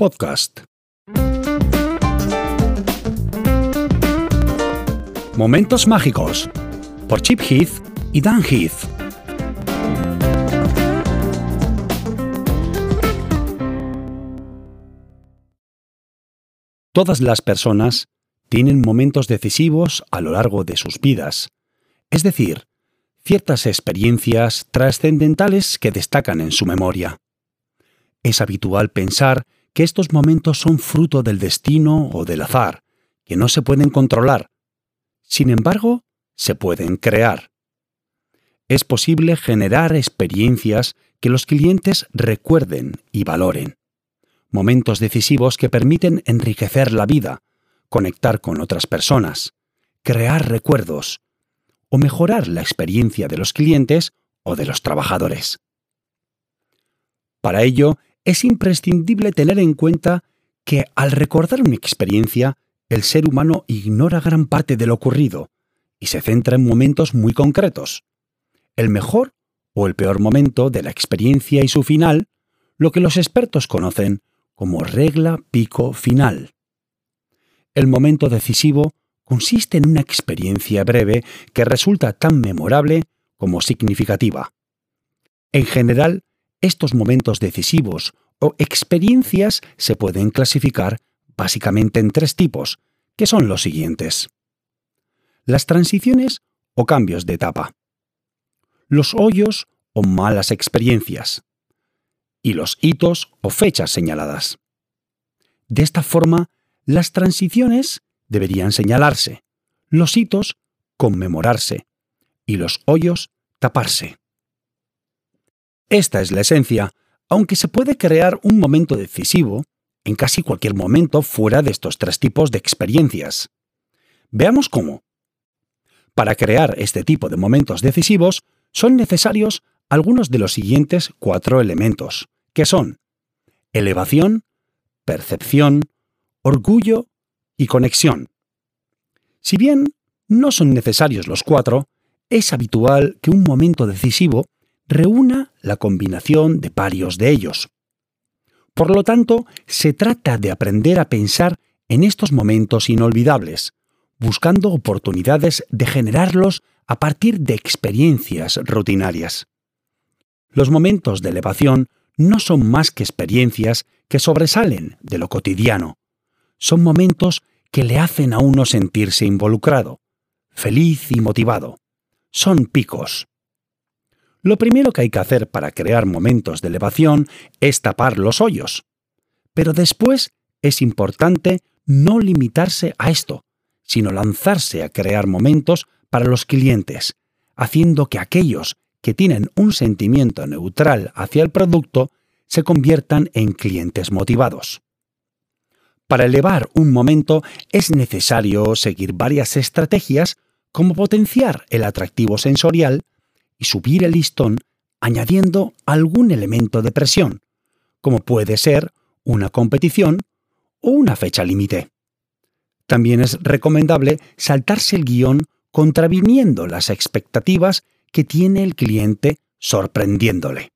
Podcast. Momentos mágicos por Chip Heath y Dan Heath. Todas las personas tienen momentos decisivos a lo largo de sus vidas, es decir, ciertas experiencias trascendentales que destacan en su memoria. Es habitual pensar que estos momentos son fruto del destino o del azar, que no se pueden controlar. Sin embargo, se pueden crear. Es posible generar experiencias que los clientes recuerden y valoren. Momentos decisivos que permiten enriquecer la vida, conectar con otras personas, crear recuerdos, o mejorar la experiencia de los clientes o de los trabajadores. Para ello, es imprescindible tener en cuenta que al recordar una experiencia, el ser humano ignora gran parte de lo ocurrido y se centra en momentos muy concretos. El mejor o el peor momento de la experiencia y su final, lo que los expertos conocen como regla pico final. El momento decisivo consiste en una experiencia breve que resulta tan memorable como significativa. En general, estos momentos decisivos o experiencias se pueden clasificar básicamente en tres tipos, que son los siguientes. Las transiciones o cambios de etapa. Los hoyos o malas experiencias. Y los hitos o fechas señaladas. De esta forma, las transiciones deberían señalarse, los hitos conmemorarse y los hoyos taparse. Esta es la esencia, aunque se puede crear un momento decisivo en casi cualquier momento fuera de estos tres tipos de experiencias. Veamos cómo. Para crear este tipo de momentos decisivos son necesarios algunos de los siguientes cuatro elementos, que son elevación, percepción, orgullo y conexión. Si bien no son necesarios los cuatro, es habitual que un momento decisivo reúna la combinación de varios de ellos. Por lo tanto, se trata de aprender a pensar en estos momentos inolvidables, buscando oportunidades de generarlos a partir de experiencias rutinarias. Los momentos de elevación no son más que experiencias que sobresalen de lo cotidiano. Son momentos que le hacen a uno sentirse involucrado, feliz y motivado. Son picos. Lo primero que hay que hacer para crear momentos de elevación es tapar los hoyos. Pero después es importante no limitarse a esto, sino lanzarse a crear momentos para los clientes, haciendo que aquellos que tienen un sentimiento neutral hacia el producto se conviertan en clientes motivados. Para elevar un momento es necesario seguir varias estrategias como potenciar el atractivo sensorial y subir el listón añadiendo algún elemento de presión, como puede ser una competición o una fecha límite. También es recomendable saltarse el guion contraviniendo las expectativas que tiene el cliente sorprendiéndole.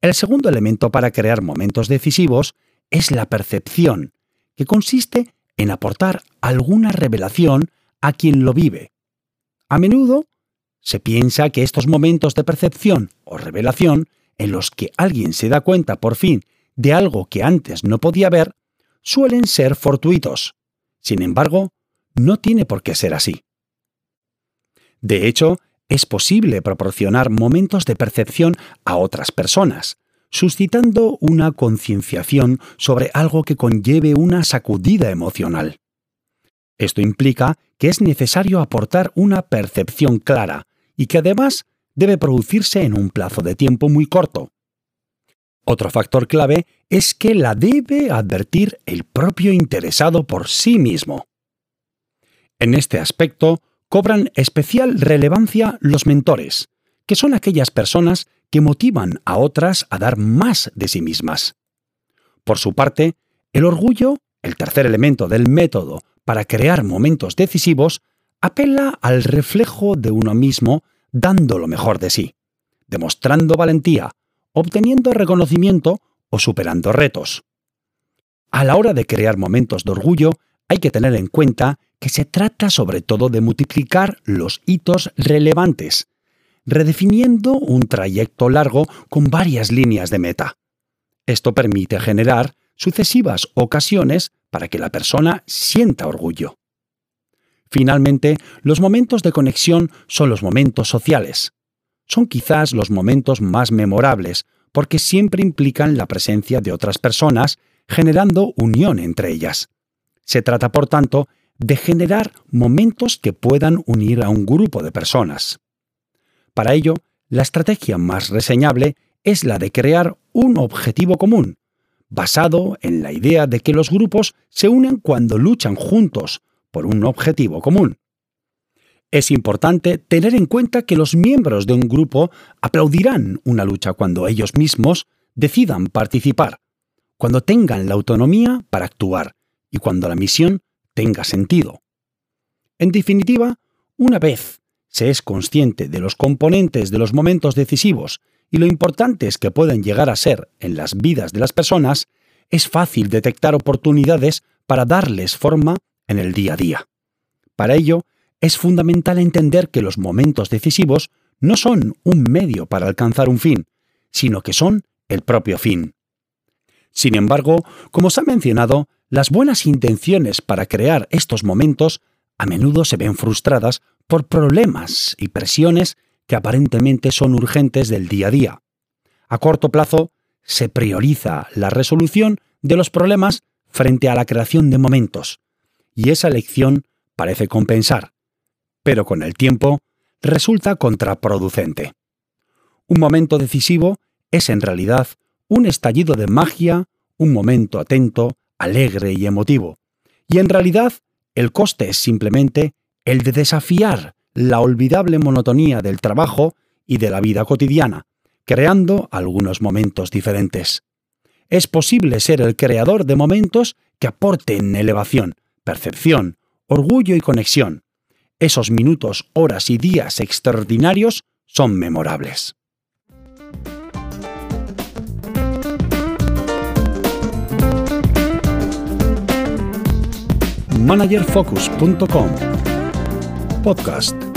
El segundo elemento para crear momentos decisivos es la percepción, que consiste en aportar alguna revelación a quien lo vive. A menudo se piensa que estos momentos de percepción o revelación, en los que alguien se da cuenta por fin de algo que antes no podía ver, suelen ser fortuitos. Sin embargo, no tiene por qué ser así. De hecho, es posible proporcionar momentos de percepción a otras personas, suscitando una concienciación sobre algo que conlleve una sacudida emocional. Esto implica que es necesario aportar una percepción clara y que además debe producirse en un plazo de tiempo muy corto. Otro factor clave es que la debe advertir el propio interesado por sí mismo. En este aspecto cobran especial relevancia los mentores, que son aquellas personas que motivan a otras a dar más de sí mismas. Por su parte, el orgullo, el tercer elemento del método para crear momentos decisivos, apela al reflejo de uno mismo dando lo mejor de sí, demostrando valentía, obteniendo reconocimiento o superando retos. A la hora de crear momentos de orgullo, hay que tener en cuenta que se trata sobre todo de multiplicar los hitos relevantes, redefiniendo un trayecto largo con varias líneas de meta. Esto permite generar sucesivas ocasiones para que la persona sienta orgullo. Finalmente, los momentos de conexión son los momentos sociales. Son quizás los momentos más memorables porque siempre implican la presencia de otras personas, generando unión entre ellas. Se trata, por tanto, de generar momentos que puedan unir a un grupo de personas. Para ello, la estrategia más reseñable es la de crear un objetivo común, basado en la idea de que los grupos se unen cuando luchan juntos por un objetivo común. Es importante tener en cuenta que los miembros de un grupo aplaudirán una lucha cuando ellos mismos decidan participar, cuando tengan la autonomía para actuar y cuando la misión tenga sentido. En definitiva, una vez se es consciente de los componentes de los momentos decisivos y lo importantes que pueden llegar a ser en las vidas de las personas, es fácil detectar oportunidades para darles forma en el día a día. Para ello, es fundamental entender que los momentos decisivos no son un medio para alcanzar un fin, sino que son el propio fin. Sin embargo, como se ha mencionado, las buenas intenciones para crear estos momentos a menudo se ven frustradas por problemas y presiones que aparentemente son urgentes del día a día. A corto plazo, se prioriza la resolución de los problemas frente a la creación de momentos, y esa elección parece compensar, pero con el tiempo resulta contraproducente. Un momento decisivo es en realidad un estallido de magia, un momento atento, alegre y emotivo, y en realidad el coste es simplemente el de desafiar la olvidable monotonía del trabajo y de la vida cotidiana, creando algunos momentos diferentes. Es posible ser el creador de momentos que aporten elevación, percepción, orgullo y conexión. Esos minutos, horas y días extraordinarios son memorables. managerfocus.com Podcast